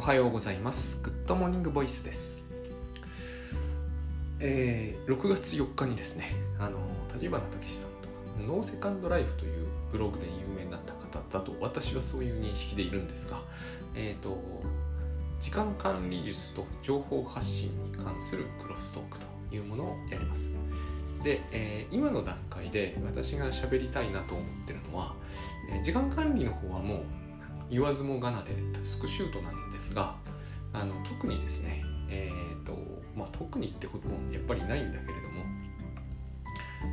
おはようございます。 Good Morning Voice です。えー、6月4日にですねあの立花岳志さんと No Second Life というブログで有名になった方だと私はそういう認識でいるんですがえっ、ー、と時間管理術と情報発信に関するクロストークというものをやります。で、えー、今の段階で私が喋りたいなと思ってるのは、え、時間管理の方はもう言わずもがなでタスクシュートなんですがあの特にですねえっ、ー、とまあ特にってこともやっぱりないんだけれども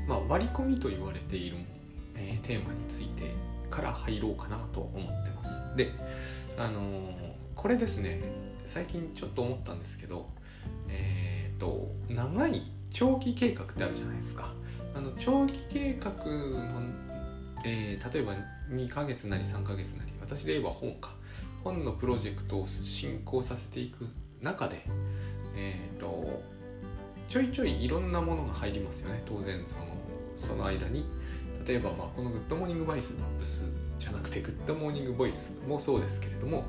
まあ割り込みと言われている、えー、テーマについてから入ろうかなと思ってます。であのー、これですね最近ちょっと思ったんですけどえっ、と長い長期計画ってあるじゃないですか。あの長期計画の、えー、例えば2ヶ月なり3ヶ月なり私で言えば本か。本のプロジェクトを進行させていく中でえ、ー、とちょいちょいいろんなものが入りますよね。当然そのその間に。例えばまあこの Good Morning Voice じゃなくて Good Morning Voice もそうですけれども、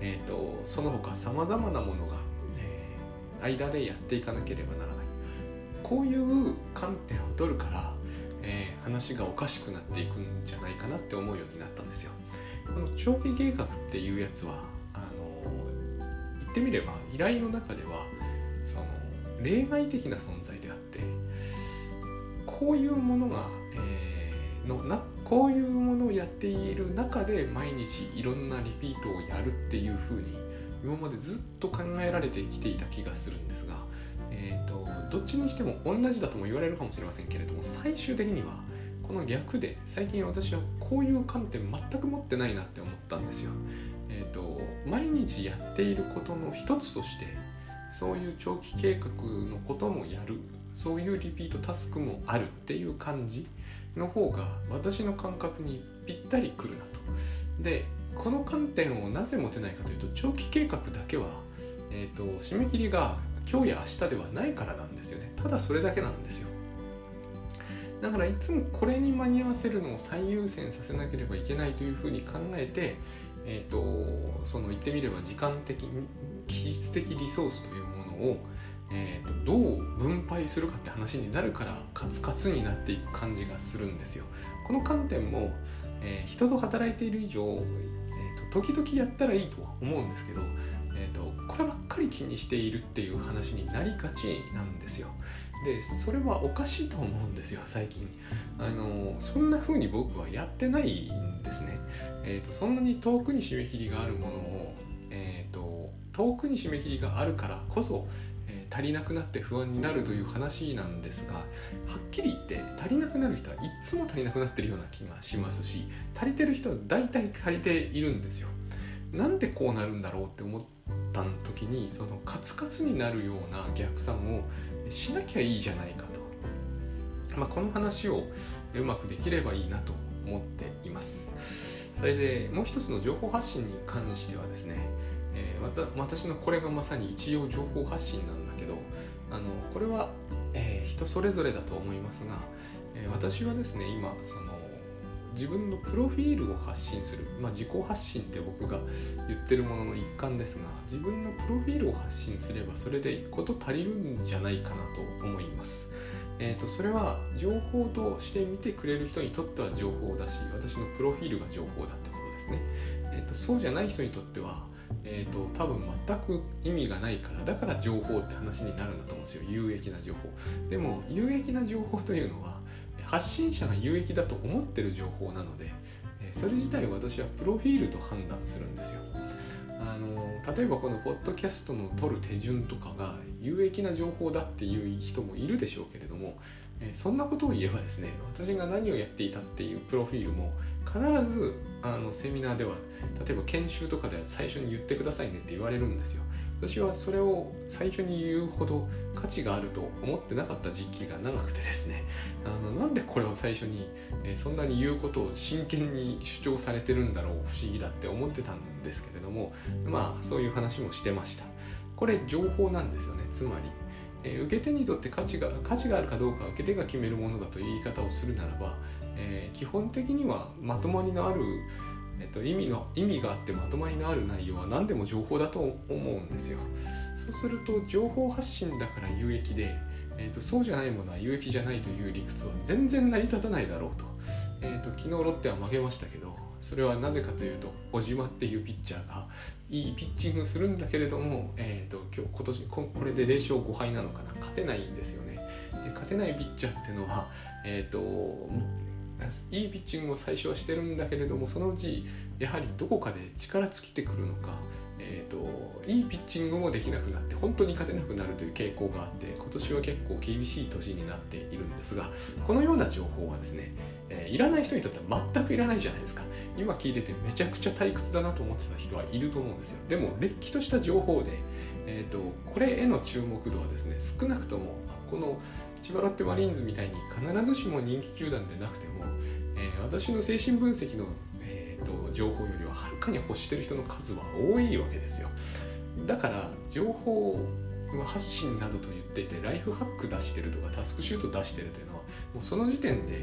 えーと、その他さまざまなものが、えー、間でやっていかなければならない。こういう観点を取るから、えー、話がおかしくなっていくんじゃないかなって思うようになったんですよ。この長期計画っていうやつはあの言ってみれば依頼の中ではその例外的な存在であってこういうものが、えー、のなこういうものをやっている中で毎日いろんなリピートをやるっていうふうに今までずっと考えられてきていた気がするんですが、えーと、とどっちにしても同じだとも言われるかもしれませんけれども最終的にはこの逆で最近私はこういう観点全く持ってないなって思ったんですよ。えーと、毎日やっていることの一つとしてそういう長期計画のこともやるそういうリピートタスクもあるっていう感じの方が私の感覚にぴったりくるなと。でこの観点をなぜ持てないかというと長期計画だけは、えーと締め切りが今日や明日ではないからなんですよねただそれだけなんですよだからいつもこれに間に合わせるのを最優先させなければいけないというふうに考えて、えーと、その言ってみれば時間的技術的リソースというものを、えーと、どう分配するかって話になるからカツカツになっていく感じがするんですよ。この観点も、えー、人と働いている以上、えーと、時々やったらいいとは思うんですけど、えー、とこればっかり気にしているっていう話になりがちなんですよ。でそれはおかしいと思うんですよ最近。あのそんな風に僕はやってないんですね、えーと、そんなに遠くに締め切りがあるものを、えーと、遠くに締め切りがあるからこそ、えー、足りなくなって不安になるという話なんですがはっきり言って足りなくなる人はいっつも足りなくなってるような気がしますし足りてる人は大体足りているんですよ。なんでこうなるんだろうって思った時にそのカツカツになるような逆算をしなきゃいいじゃないかと、まあ、この話をうまくできればいいなと思っています。それでもう一つの情報発信に関してはですね、えー、また私のこれがまさに一応情報発信なんだけどあのこれは、えー、人それぞれだと思いますが、えー、私はですね今その自分のプロフィールを発信する、まあ、自己発信って僕が言ってるものの一環ですが自分のプロフィールを発信すればそれでこと足りるんじゃないかなと思います。えーと、それは情報として見てくれる人にとっては情報だし私のプロフィールが情報だってことですね。えーと、そうじゃない人にとっては、えーと多分全く意味がないからだから情報って話になるんだと思うんですよ有益な情報。でも有益な情報というのは発信者が有益だと思ってる情報なのでそれ自体私はプロフィールと判断するんですよ。あの例えばこのポッドキャストの撮る手順とかが有益な情報だっていう人もいるでしょうけれどもそんなことを言えばですね私が何をやっていたっていうプロフィールも必ずあのセミナーでは例えば研修とかでは最初に言ってくださいねって言われるんですよ。私はそれを最初に言うほど価値があると思ってなかった時期が長くてですね。あのなんでこれを最初に、えそんなに言うことを真剣に主張されてるんだろう不思議だって思ってたんですけれどもまあそういう話もしてました。これ情報なんですよねつまり。え受け手にとって価値が価値があるかどうか受け手が決めるものだという言い方をするならば、えー、基本的にはまとまりのあるえっと、意味の意味があってまとまりのある内容は何でも情報だと思うんですよ。そうすると情報発信だから有益で、えっと、そうじゃないものは有益じゃないという理屈は全然成り立たないだろうと,、えっと昨日ロッテは負けましたけどそれはなぜかというと小島っていうピッチャーがいいピッチングするんだけれども、えーと、今日今年これで0勝5敗なのかな。勝てないんですよね。で勝てないピッチャーっていうのは、えーと、いいピッチングを最初はしてるんだけれどもそのうちやはりどこかで力尽きてくるのか、えーと、いいピッチングもできなくなって本当に勝てなくなるという傾向があって今年は結構厳しい年になっているんですがこのような情報はですねえー、いらない人にとっては全くいらないじゃないですか。今聞いててめちゃくちゃ退屈だなと思ってた人はいると思うんですよ。でもれっきとした情報で、えーと、これへの注目度はですね少なくともこの千葉ロッテマリーンズみたいに必ずしも人気球団でなくても、えー、私の精神分析の、えーと、情報よりははるかに欲してる人の数は多いわけですよ。だから情報発信などと言っていてライフハック出してるとかタスクシュート出してるというのはもうその時点で、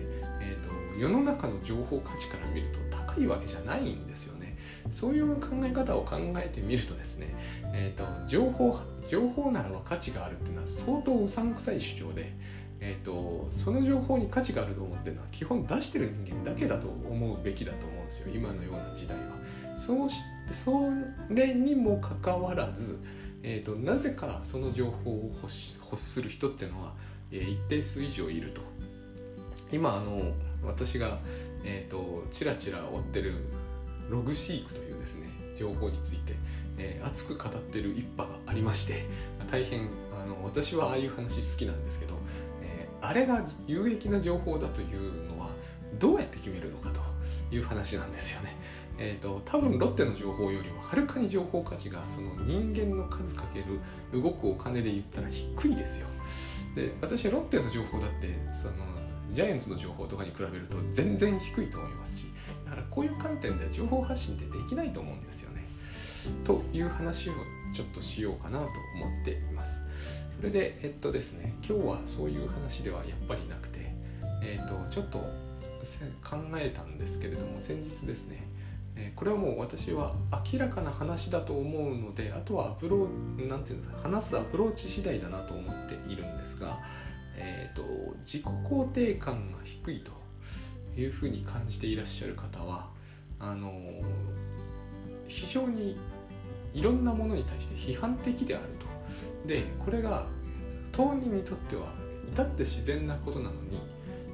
えーと、世の中の情報価値から見ると高いわけじゃないんですよね。そういう考え方を考えてみるとですね、えーと、情報情報ならば価値があるっていうのは相当うさんくさい主張で、えーと、その情報に価値があると思ってるのは基本出してる人間だけだと思うべきだと思うんですよ今のような時代は。そうしそれにもかかわらずえーと、なぜかその情報を欲する人っていうのは、えー、一定数以上いると今あの私が、えーと、ちらちら追ってるログシークというですね情報について、えー、熱く語ってる一派がありまして大変あの私はああいう話好きなんですけど、えー、あれが有益な情報だというのはどうやって決めるのかという話なんですよね。えーと、多分ロッテの情報よりもはるかに情報価値がその人間の数かける動くお金で言ったら低いですよ。で私ロッテの情報だってそのジャイアンツの情報とかに比べると全然低いと思いますしだからこういう観点で情報発信ってできないと思うんですよね。という話をちょっとしようかなと思っています。それでえっとですね今日はそういう話ではやっぱりなくてえっとちょっと考えたんですけれども先日ですねえこれはもう私は明らかな話だと思うのであとはアプロなんていうんですか話すアプローチ次第だなと思っているんですが、えーと、自己肯定感が低いというふうに感じていらっしゃる方はあの非常にいろんなものに対して批判的であると。でこれが当人にとっては至って自然なことなのに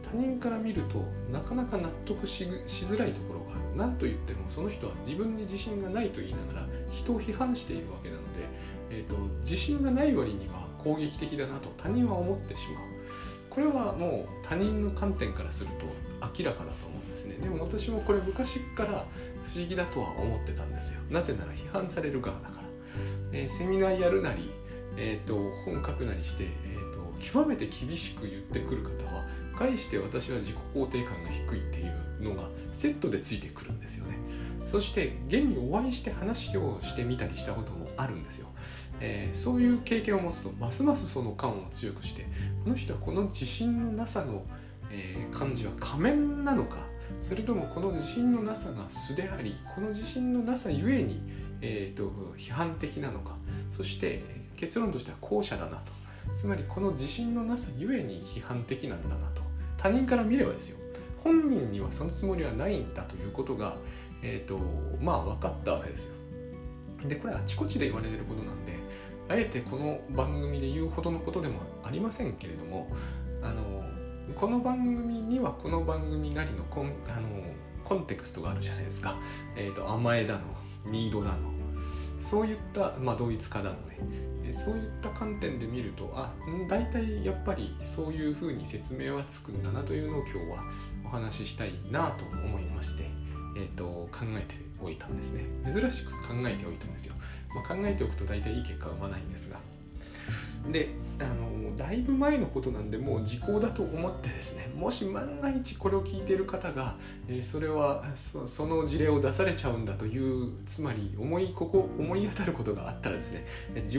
他人から見るとなかなか納得しづらいところがある何と言ってもその人は自分に自信がないと言いながら人を批判しているわけなので、えーと、自信がない割には攻撃的だなと他人は思ってしまうこれはもう他人の観点からすると明らかだとですね。でも私もこれ昔から不思議だとは思ってたんですよ。なぜなら批判される側だから、えー、セミナーやるなり、えーと、本書くなりして、えーと極めて厳しく言ってくる方は返して私は自己肯定感が低いっていうのがセットでついてくるんですよね。そして現にお会いして話をしてみたりしたこともあるんですよ、えー、そういう経験を持つとますますその感を強くしてこの人はこの自信のなさの、えー、感じは仮面なのかそれともこの自信のなさが素でありこの自信のなさゆえに、えーと、批判的なのかそして結論としては後者だなと。つまりこの自信のなさゆえに批判的なんだなと。他人から見ればですよ。本人にはそのつもりはないんだということが、えーと、まあ分かったわけですよ。でこれあちこちで言われてることなんであえてこの番組で言うほどのことでもありませんけれどもあのこの番組にはこの番組なりのコンあのコンテクストがあるじゃないですか。えーと、甘えだのニードだの。そういった、まあ、同一化だのね。そういった観点で見るとあ大体やっぱりそういうふうに説明はつくんだなというのを今日はお話ししたいなと思いまして、えーと、考えておいたんですね。珍しく考えておいたんですよ、まあ、考えておくと大体いい結果は生まないんですが。であのだいぶ前のことなんでもう時効だと思ってですねもし万が一これを聞いている方が、えー、それはその事例を出されちゃうんだというつまり思いここ思い当たることがあったらですね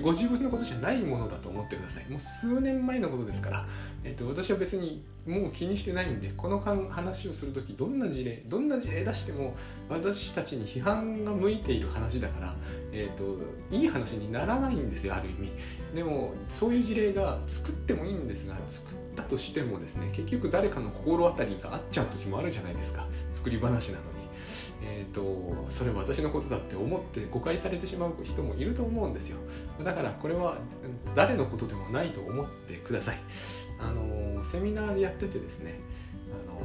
ご自分のことじゃないものだと思ってください。もう数年前のことですから、えーと、私は別にもう気にしてないんでこの話をする時どんな事例どんな事例出しても私たちに批判が向いている話だから、えーと、いい話にならないんですよある意味。でもそういう事例が作ってもいいんですが作ったとしてもですね結局誰かの心当たりが合っちゃう時もあるじゃないですか。作り話なのに。えーと、それは私のことだって思って誤解されてしまう人もいると思うんですよ。だからこれは誰のことでもないと思ってください。あのセミナーでやっててですね、あの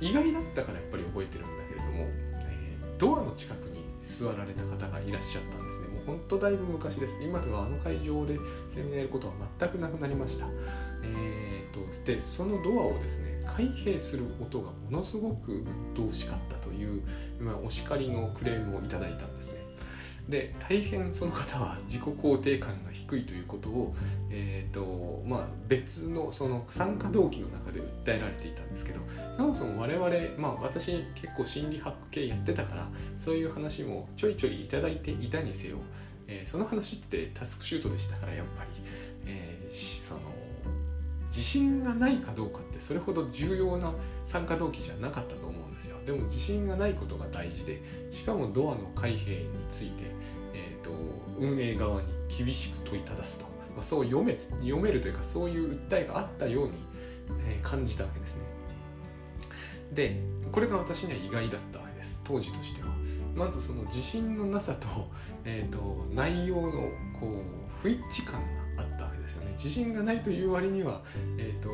意外だったからやっぱり覚えてるんだけれども、えー、ドアの近くに座られた方がいらっしゃったんですね。もうほんとだいぶ昔です。今ではあの会場でセミナーやることは全くなくなりました。えーと、でそのドアをですね開閉する音がものすごく鬱陶しかったという、まあ、お叱りのクレームをいただいたんですね。で大変その方は自己肯定感が低いということを、えーとまあ、別のその参加動機の中で訴えられていたんですけどそもそも我々、まあ、私結構心理学系やってたからそういう話もちょいちょいいいていたにせよ、えー、その話ってタスクシュートでしたからやっぱり、えー、その自信がないかどうかってそれほど重要な参加動機じゃなかったとですよでも自信がないことが大事でしかもドアの開閉についてと運営側に厳しく問いただすと、まあ、そう読め読めるというかそういう訴えがあったように、えー、感じたわけですね。でこれが私には意外だったわけです当時としては。まずその自信のなさと,、えーと、内容のこう不一致感があったわけですよね。自信がないという割には、えーと、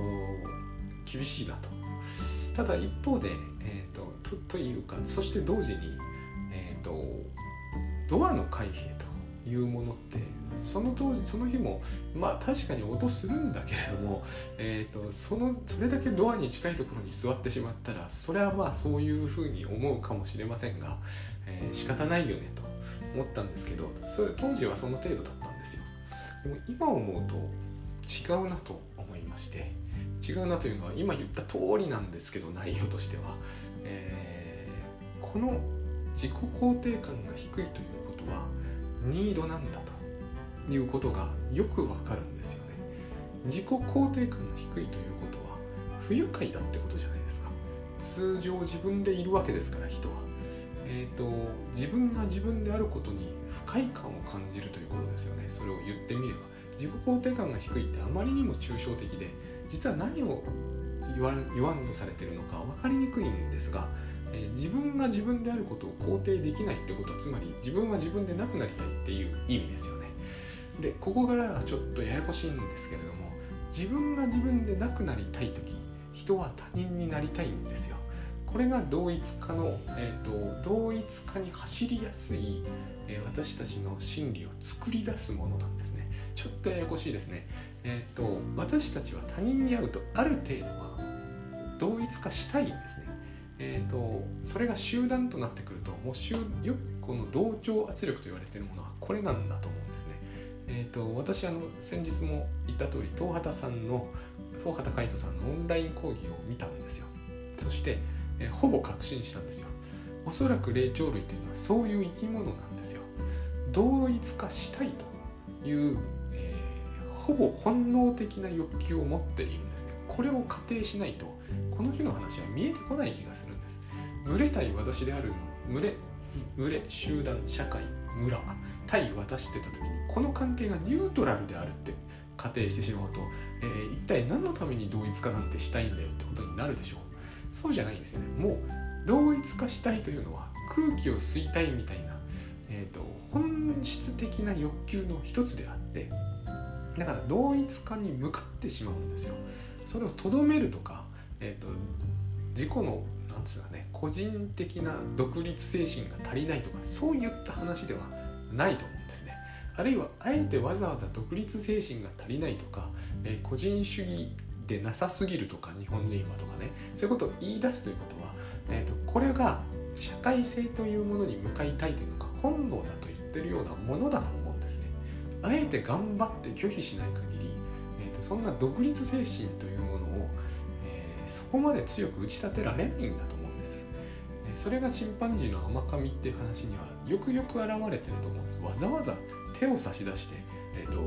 厳しいなと。ただ一方で、と、とというかそして同時に、えー、とドアの開閉というものってその当時その日もまあ確かに音するんだけれども、えーと、そのそれだけドアに近いところに座ってしまったらそれはまあそういうふうに思うかもしれませんが、えー、仕方ないよねと思ったんですけどそれ当時はその程度だったんですよ。でも今思うと違うなと思いまして違うなというのは今言った通りなんですけど内容としては、えー、この自己肯定感が低いということはニードなんだということがよくわかるんですよね。自己肯定感が低いということは不愉快だってことじゃないですか。通常自分でいるわけですから人は。えーと、自分が自分であることに不快感を感じるということですよね。それを言ってみれば。自己肯定感が低いってあまりにも抽象的で実は何を言わ言わんとされてるのか分かりにくいんですがえ自分が自分であることを肯定できないってことはつまり自分は自分でなくなりたいっていう意味ですよね。でここからはちょっとややこしいんですけれども自分が自分でなくなりたい時人は他人になりたいんですよ。これが同一化の、えーと、同一化に走りやすい、えー、私たちの心理を作り出すものなんですね。ちょっとややこしいですね。えっ、ー、と私たちは他人に会うとある程度は同一化したいんですね。えーと、それが集団となってくるともう集よくこの同調圧力と言われているものはこれなんだと思うんですね。えーと、私あの先日も言った通り東畑さんの東畑海人さんのオンライン講義を見たんですよ。そして、えー、ほぼ確信したんですよ。おそらく霊長類というのはそういう生き物なんですよ。同一化したいという、えー、ほぼ本能的な欲求を持っているんですね。これを仮定しないとこの日の話は見えてこない気がするんです。群れ対私である群れ群れ集団社会村対私ってた時にこの関係がニュートラルであるって仮定してしまうと、えー、一体何のために同一化なんてしたいんだよってことになるでしょう。そうじゃないんですよね。もう同一化したいというのは空気を吸いたいみたいな、えーと、本質的な欲求の一つであってだから同一化に向かってしまうんですよ。それをとどめるとかえーと、自己のなんつうかね個人的な独立精神が足りないとかそういった話ではないと思うんですね。あるいはあえてわざわざ独立精神が足りないとか、えー、個人主義でなさすぎるとか日本人はとかねそういうことを言い出すということは、えーと、これが社会性というものに向かいたいというのが本能だと言ってるようなものだと思うんですね。あえて頑張って拒否しない限り、えーとそんな独立精神というそこまで強く打ち立てられないんだと思うんです。それがチンパンジーの甘噛みっていう話にはよくよく現れてると思うんです。わざわざ手を差し出して、えーと、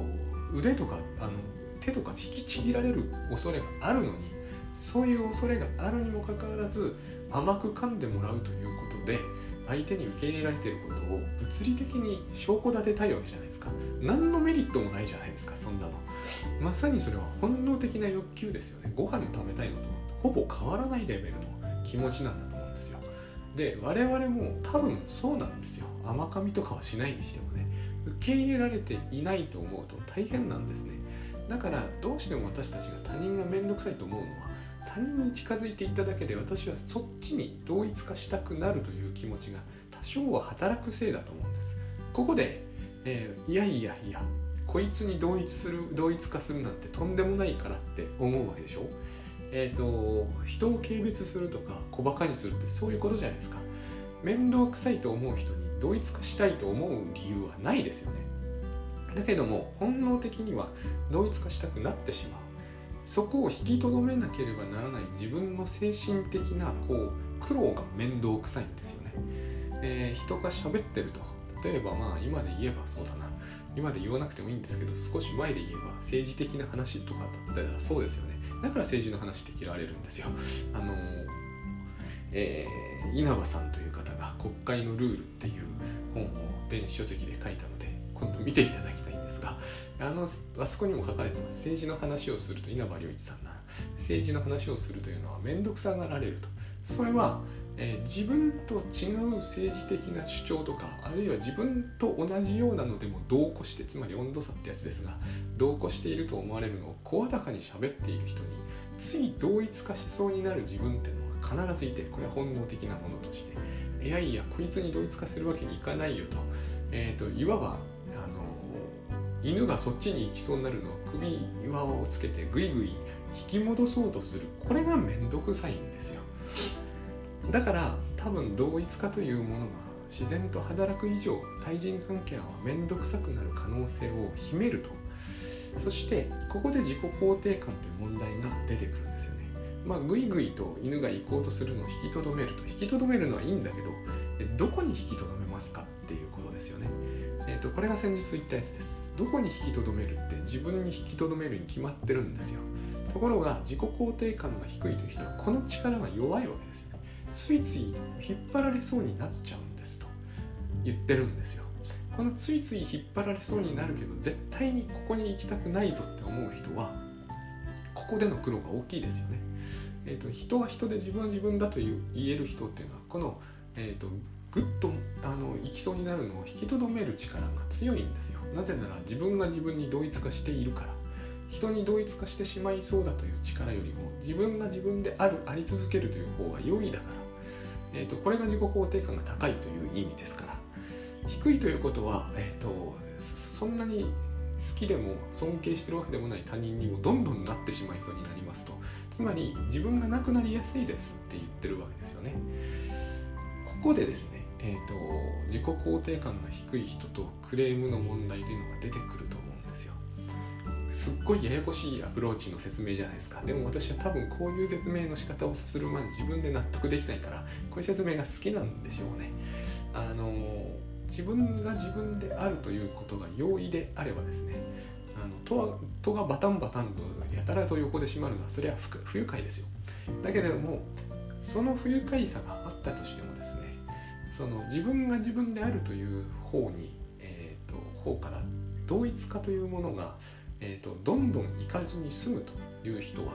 腕とかあの手とか引きちぎられる恐れがあるのにそういう恐れがあるにもかかわらず甘く噛んでもらうということで相手に受け入れられていることを物理的に証拠立てたいわけじゃないですか。何のメリットもないじゃないですかそんなの。まさにそれは本能的な欲求ですよね。ご飯食べたいのとほぼ変わらないレベルの気持ちなんだと思うんですよ。で我々も多分そうなんですよ。甘噛みとかはしないにしてもね。受け入れられていないと思うと大変なんですね。だからどうしても私たちが他人が面倒くさいと思うのは他人に近づいていっただけで私はそっちに同一化したくなるという気持ちが多少は働くせいだと思うんです。ここで、えー、いやいやいやこいつに同一する同一化するなんてとんでもないからって思うわけでしょ？え、ー、と人を軽蔑するとか小バカにするってそういうことじゃないですか。面倒くさいと思う人に同一化したいと思う理由はないですよね。だけども本能的には同一化したくなってしまう。そこを引きとどめなければならない自分の精神的なこう苦労が面倒くさいんですよね、えー、人が喋ってると。例えばまあ今で言えばそうだな。今で言わなくてもいいんですけど少し前で言えば政治的な話とかだったらそうですよね。だから政治の話って嫌われるんですよ。あの、えー、稲葉さんという方が「国会のルール」っていう本を電子書籍で書いたので今度見ていただきたいんですがあのあそこにも書かれてます。政治の話をすると稲葉良一さんな政治の話をするというのは面倒くさがられると。それは、えー、自分と違う政治的な主張とかあるいは自分と同じようなのでも同行してつまり温度差ってやつですが同行していると思われるのを声高に喋っている人につい同一化しそうになる自分ってのが必ずいてこれは本能的なものとしていやいやこいつに同一化するわけにいかないよと,、えーと、いわばあの犬がそっちに行きそうになるのを首輪をつけてグイグイ引き戻そうとする。これが面倒くさいんですよだから多分同一化というものが自然と働く以上対人関係は面倒くさくなる可能性を秘めると。そしてここで自己肯定感という問題が出てくるんですよね。まあグイグイと犬が行こうとするのを引きとどめると。引きとどめるのはいいんだけどどこに引きとどめますかっていうことですよね。えーと、これが先日言ったやつです。どこに引きとどめるって自分に引きとどめるに決まってるんですよ。ところが自己肯定感が低いという人はこの力が弱いわけですよ。ついつい引っ張られそうになっちゃうんですと。言ってるんですよ。このついつい引っ張られそうになるけど絶対にここに行きたくないぞって思う人はここでの苦労が大きいですよね。えーと、人は人で自分は自分だという言える人っていうのはこの、えーとぐっとあの行きそうになるのを引きとどめる力が強いんですよ。なぜなら自分が自分に同一化しているから。人に同一化してしまいそうだという力よりも自分が自分であるあり続けるという方が良いだから、えーと、これが自己肯定感が高いという意味ですから低いということは、えーと、そんなに好きでも尊敬してるわけでもない他人にもどんどんなってしまいそうになりますと。つまり自分がなくなりやすいですって言ってるわけですよね。ここでですねえーと、自己肯定感が低い人とクレームの問題というのが出てくるとすっごいややこしいアプローチの説明じゃないですか。でも私は多分こういう説明の仕方をする前に自分で納得できないからこういう説明が好きなんでしょうね。あの自分が自分であるということが容易であればですねあの戸は戸がバタンバタンとやたらと横で閉まるのはそれは不愉快ですよ。だけれどもその不愉快さがあったとしてもですねその自分が自分であるという方に、えーと、方から同一化というものが、えーと、どんどん行かずに済むという人は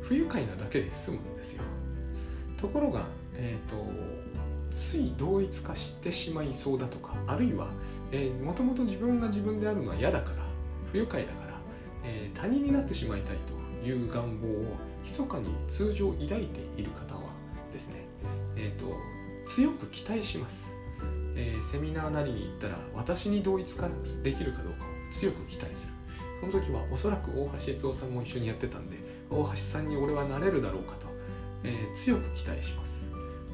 不愉快なだけで済むんですよ。ところが、えーと、つい同一化してしまいそうだとかあるいはもともと自分が自分であるのは嫌だから不愉快だから、えー、他人になってしまいたいという願望を密かに通常抱いている方はですねえーと、強く期待します、えー、セミナーなりに行ったら私に同一化できるかどうか強く期待する。その時はおそらく大橋悦夫さんも一緒にやってたんで大橋さんに俺はなれるだろうかと、えー、強く期待します。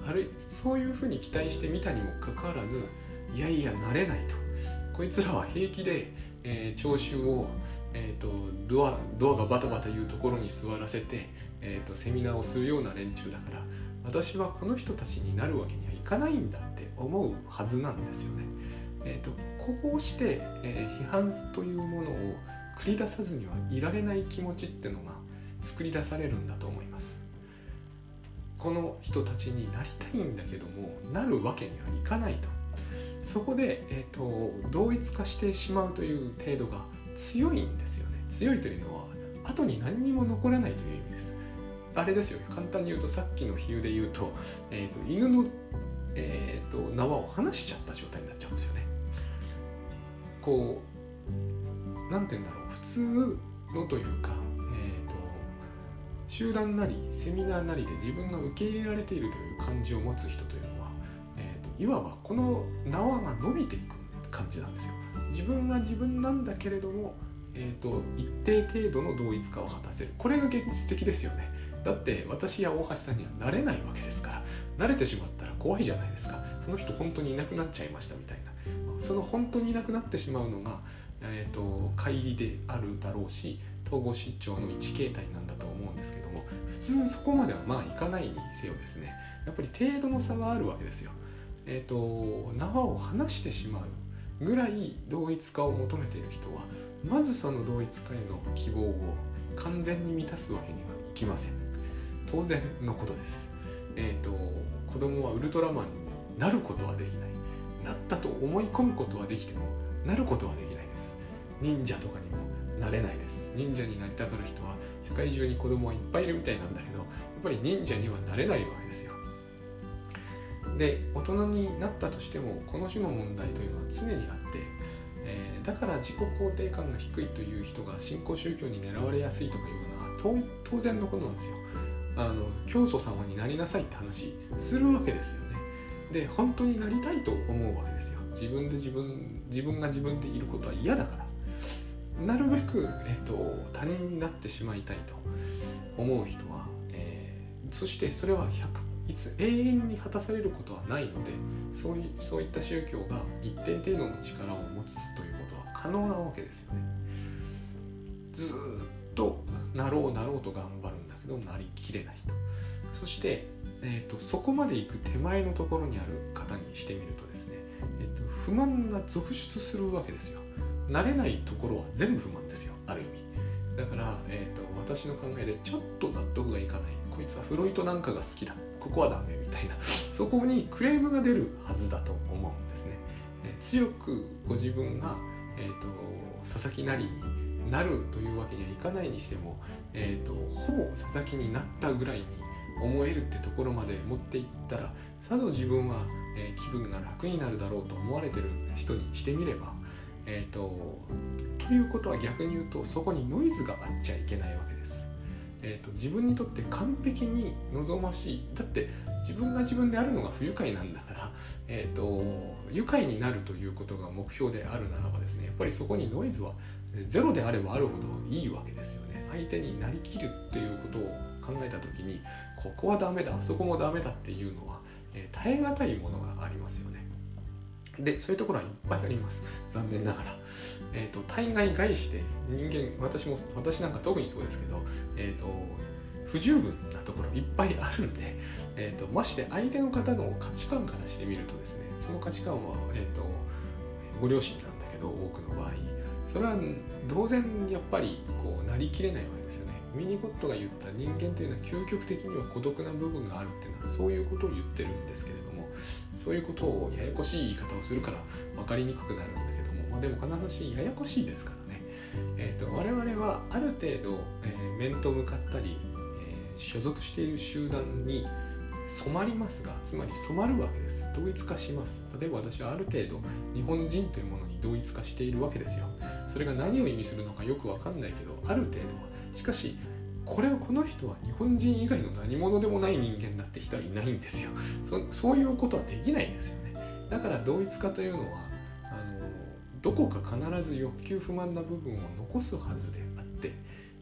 あるいそういうふうに期待してみたにもかかわらずいやいやなれないと。こいつらは平気で、えー、聴衆を、えーと、ドアドアがバタバタいうところに座らせて、えーとセミナーをするような連中だから私はこの人たちになるわけにはいかないんだって思うはずなんですよね。えーと、こうして、えー、批判というものを繰り出さずにはいられない気持ちってのが作り出されるんだと思います。この人たちになりたいんだけどもなるわけにはいかないと。そこで、えーと、同一化してしまうという程度が強いんですよね。強いというのは後に何にも残らないという意味です。あれですよ簡単に言うとさっきの比喩で言うと,、えーと、犬の、えーと、と縄を離しちゃった状態になっちゃうんですよね。こう何て言うんだろう普通のというかえー、と集団なりセミナーなりで自分が受け入れられているという感じを持つ人というのは、えーと、いわばこの縄が伸びていく感じなんですよ。自分が自分なんだけれども、えーと、一定程度の同一化を果たせるこれが現実的ですよね。だって私や大橋さんにはなれないわけですから慣れてしまったら怖いじゃないですかその人本当にいなくなっちゃいましたみたいなその本当にいなくなってしまうのが、えーと、乖離であるだろうし統合失調の一形態なんだと思うんですけども普通そこまではまあいかないにせよですねやっぱり程度の差はあるわけですよ。えっ、ー、と縄を離してしまうぐらい同一化を求めている人はまずその同一化への希望を完全に満たすわけにはいきません。当然のことです。えっ、ー、と子供はウルトラマンになることはできない。なったと思い込むことはできてもなることはできないです。忍者とかにもなれないです。忍者になりたがる人は世界中に子供はいっぱいいるみたいなんだけどやっぱり忍者にはなれないわけですよ。で大人になったとしてもこの種の問題というのは常にあって、えー、だから自己肯定感が低いという人が新興宗教に狙われやすいとかいうのは当然のことなんですよ。あの教祖様になりなさいって話するわけですよ。で本当になりたいと思うわけですよ自分で自分自分が自分でいることは嫌だからなるべく、えーと、他人になってしまいたいと思う人は、えー、そしてそれは100いつ永遠に果たされることはないのでそういそういった宗教が一定程度の力を持つということは可能なわけですよね。ずっとなろうなろうと頑張るんだけどなりきれないと。そして、えーと、そこまで行く手前のところにある方にしてみるとですね、えーと不満が続出するわけですよ。慣れないところは全部不満ですよある意味。だから、えーと、私の考えでちょっと納得がいかない。こいつはフロイトなんかが好きだ。ここはダメみたいな。そこにクレームが出るはずだと思うんですね、えー、強くご自分が、えーと、佐々木なりになるというわけにはいかないにしても、えーと、ほぼ佐々木になったぐらいに思えるってところまで持っていったらさぞ自分は、えー、気分が楽になるだろうと思われてる人にしてみればえーと、ということは逆に言うとそこにノイズがあっちゃいけないわけです。えーと、自分にとって完璧に望ましいだって自分が自分であるのが不愉快なんだから、えーと、愉快になるということが目標であるならばですねやっぱりそこにノイズはゼロであればあるほどいいわけですよね。相手になりきるっていうことを考えた時にここはダメだあそこもダメだっていうのは、えー、耐え難いものがありますよね。でそういうところはいっぱいあります。残念ながら、えーと、対外外して人間私も私なんか特にそうですけど、えーと、不十分なところいっぱいあるんで、えーと、まして相手の方の価値観からしてみるとですねその価値観は、えー、とご両親なんだけど多くの場合。それは当然やっぱりこうなりきれないわけですよミニゴットが言った人間というのは究極的には孤独な部分があるっていうのはそういうことを言ってるんですけれどもそういうことをややこしい言い方をするから分かりにくくなるんだけども、まあ、でも必ずしややこしいですからね、えーと、我々はある程度、えー、面と向かったり、えー、所属している集団に染まりますがつまり染まるわけです。同一化します。例えば私はある程度日本人というものに同一化しているわけですよ。それが何を意味するのかよくわかんないけどある程度は。しかしこれをこの人は日本人以外の何者でもない人間だって人はいないんですよ。そそういうことはできないんですよね。だから同一化というのはあのどこか必ず欲求不満な部分を残すはずであって、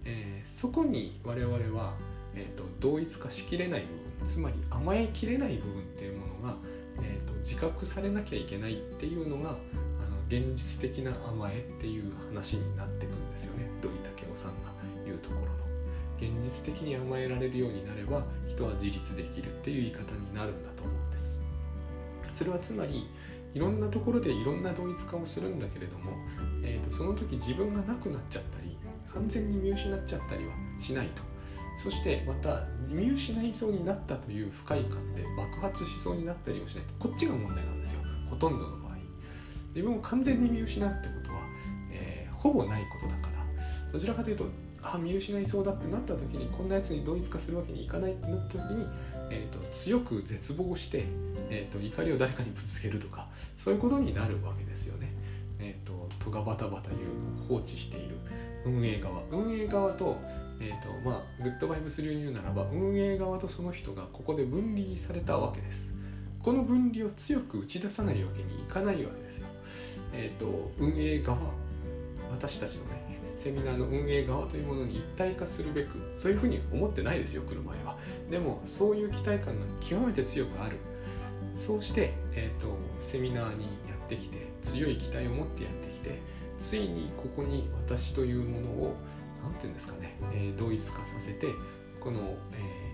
えー、そこに我々は、えーと、同一化しきれない部分つまり甘えきれない部分っていうものが、えーと、自覚されなきゃいけないっていうのがあの現実的な甘えっていう話になってくんですよね。現実的に甘えられるようになれば人は自立できるっていう言い方になるんだと思うんです。それはつまりいろんなところでいろんな同一化をするんだけれども、えーと、その時自分がなくなっちゃったり完全に見失っちゃったりはしないと。そしてまた見失いそうになったという不快感で爆発しそうになったりもしないと。こっちが問題なんですよ。ほとんどの場合。自分を完全に見失うってことは、えー、ほぼないことだから。どちらかというとあ見失いそうだってなった時にこんなやつに同一化するわけにいかないってなった時に、えーと、強く絶望して、えーと、怒りを誰かにぶつけるとかそういうことになるわけですよね。えーと、とがバタバタ言うのを放置している運営側運営側と,、えーとまあ、グッドバイブス流に言うならば運営側とその人がここで分離されたわけです。この分離を強く打ち出さないわけにいかないわけですよ。えっ、ー、と運営側私たちのねセミナーの運営側というものに一体化するべくそういうふうに思ってないですよ来る前は。でもそういう期待感が極めて強くある。そうして、えーと、セミナーにやってきて強い期待を持ってやってきてついにここに私というものを何て言うんですかね、えー、同一化させてこの、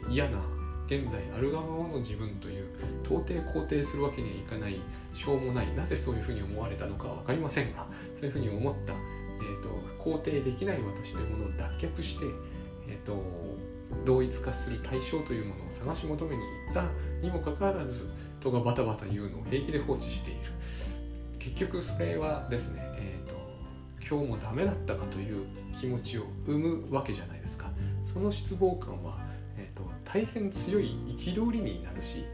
えー、嫌な現在ある側の自分という到底肯定するわけにはいかないしょうもないなぜそういうふうに思われたのかは分かりませんがそういうふうに思ったえーと、肯定できない私というものを脱却して、えーと、同一化する対象というものを探し求めに行ったにもかかわらず人がバタバタ言うのを平気で放置している。結局それはですね、えーと、今日もダメだったかという気持ちを生むわけじゃないですか。その失望感は、えー、と大変強い憤りになるし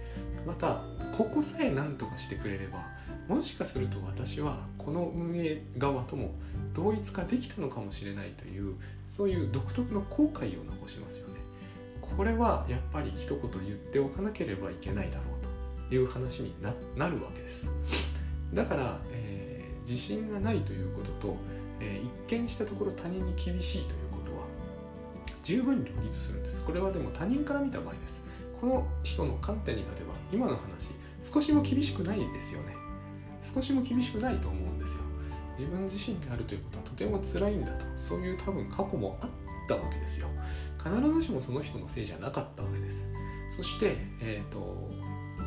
またここさえ何とかしてくれればもしかすると私はこの運営側とも同一化できたのかもしれないというそういう独特の後悔を残しますよね。これはやっぱり一言言っておかなければいけないだろうという話になるわけです。だから、えー、自信がないということと、えー、一見したところ他人に厳しいということは十分両立するんです。これはでも他人から見た場合です。この人の観点に立てば今の話少しも厳しくないですよね。少しも厳しくないと思うんですよ。自分自身であるということはとても辛いんだと。そういう多分過去もあったわけですよ。必ずしもその人のせいじゃなかったわけです。そしてえっ、ー、と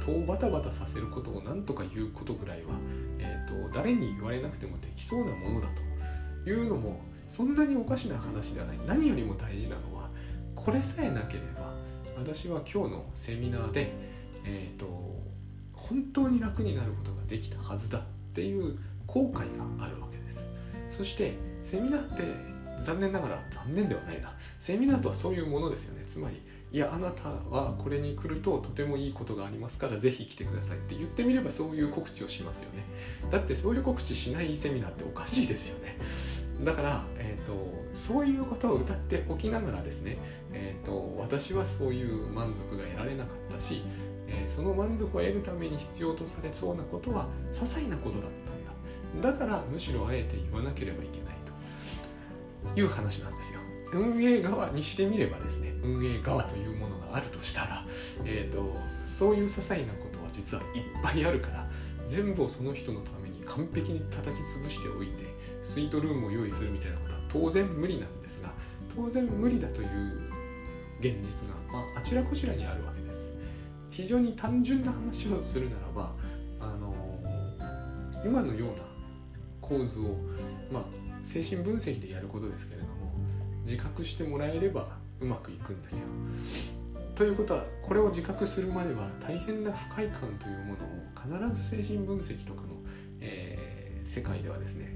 戸をバタバタさせることを何とか言うことぐらいは、えーと、誰に言われなくてもできそうなものだと。いうのもそんなにおかしな話ではない。何よりも大事なのはこれさえなければ私は今日のセミナーで、えーと本当に楽になることができたはずだっていう後悔があるわけです。そしてセミナーって残念ながら残念ではないな。セミナーとはそういうものですよね。つまりいやあなたはこれに来るととてもいいことがありますからぜひ来てくださいって言ってみればそういう告知をしますよね。だってそういう告知しないセミナーっておかしいですよね。だから、えーと、そういうことを歌っておきながらですね、えーと私はそういう満足が得られなかったしえ、その満足を得るために必要とされそうなことは些細なことだったんだ。だからむしろあえて言わなければいけないと。いう話なんですよ。運営側にしてみればですね運営側というものがあるとしたら、えーと、そういう些細なことは実はいっぱいあるから全部をその人のために完璧に叩き潰しておいてスイートルームを用意するみたいなことは当然無理なんですが当然無理だという現実が、まあ、あちらこちらにあるわけです。非常に単純な話をするならば、あの、今のような構図を、まあ、精神分析でやることですけれども自覚してもらえればうまくいくんですよ。ということはこれを自覚するまでは大変な不快感というものを必ず精神分析とかの、えー、世界ではですね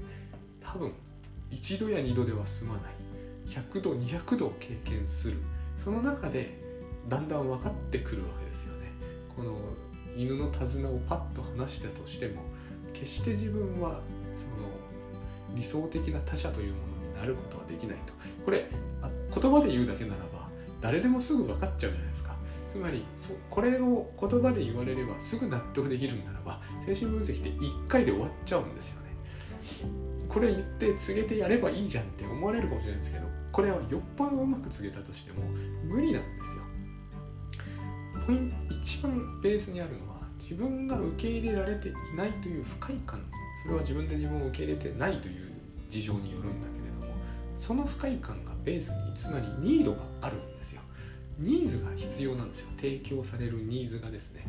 多分一度や二度では済まない100度200度経験するその中でだんだん分かってくるわけですよ。この犬の手綱をパッと離したとしても決して自分はその理想的な他者というものになることはできないと。これ言葉で言うだけならば誰でもすぐ分かっちゃうじゃないですか。つまりそこれを言葉で言われればすぐ納得できるんならば精神分析で1回で終わっちゃうんですよね。これ言って告げてやればいいじゃんって思われるかもしれないんですけどこれはよっぽどうまく告げたとしても無理なんですよ。ポイン一番ベースにあるのは自分が受け入れられていないという不快感それは自分で自分を受け入れてないという事情によるんだけれどもその不快感がベースにつまりニードがあるんですよ。ニーズが必要なんですよ。提供されるニーズがですね。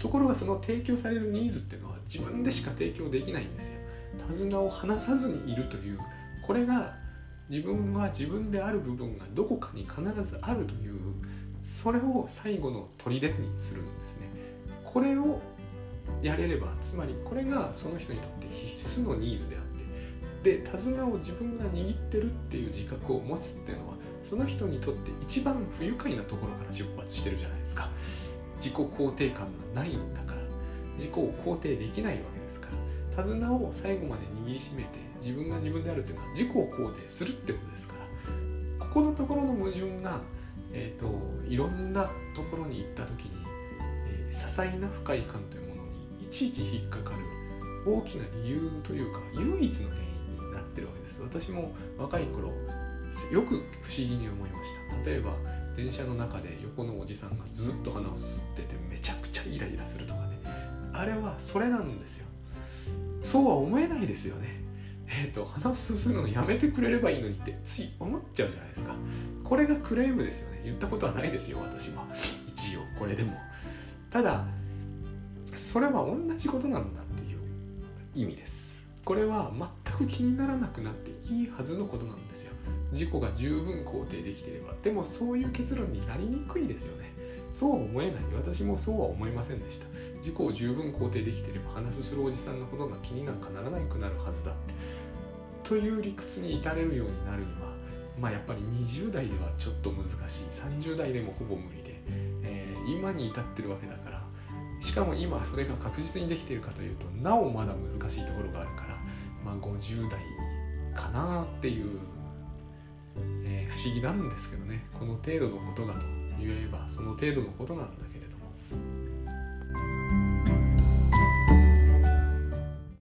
ところがその提供されるニーズっていうのは自分でしか提供できないんですよ。手綱を離さずにいるというこれが自分は自分である部分がどこかに必ずあるというそれを最後の砦にするんですね。これをやれればつまりこれがその人にとって必須のニーズであってで手綱を自分が握ってるっていう自覚を持つっていうのはその人にとって一番不愉快なところから出発してるじゃないですか。自己肯定感がないんだから自己を肯定できないわけですから手綱を最後まで握りしめて自分が自分であるっていうのは自己を肯定するってことですからここのところの矛盾が、えーと、いろんなところに行った時に、えー、些細な不快感というものにいちいち引っかかる大きな理由というか唯一の原因になってるわけです。私も若い頃よく不思議に思いました。例えば電車の中で横のおじさんがずっと鼻を吸っててめちゃくちゃイライラするとかね。あれはそれなんですよ。そうは思えないですよね。え、ー、と鼻をすするのやめてくれればいいのにってつい思っちゃうじゃないですか。これがクレームですよね。言ったことはないですよ私は。一応これでも。ただそれは同じことなんだっていう意味です。これは全く気にならなくなっていいはずのことなんですよ。自己が十分肯定できてれば。でもそういう結論になりにくいですよね。そうは思えない。私もそうは思いませんでした。自己を十分肯定できてれば話すするおじさんのことが気になんかならなくなるはずだって。という理屈に至れるようになるにはまあやっぱり20代ではちょっと難しい。30代でもほぼ無理で、えー、今に至ってるわけだからしかも今それが確実にできているかというとなおまだ難しいところがあるからまあ50代かなっていうえー、不思議なんですけどね。この程度のことがと言えばその程度のことなんだけれども。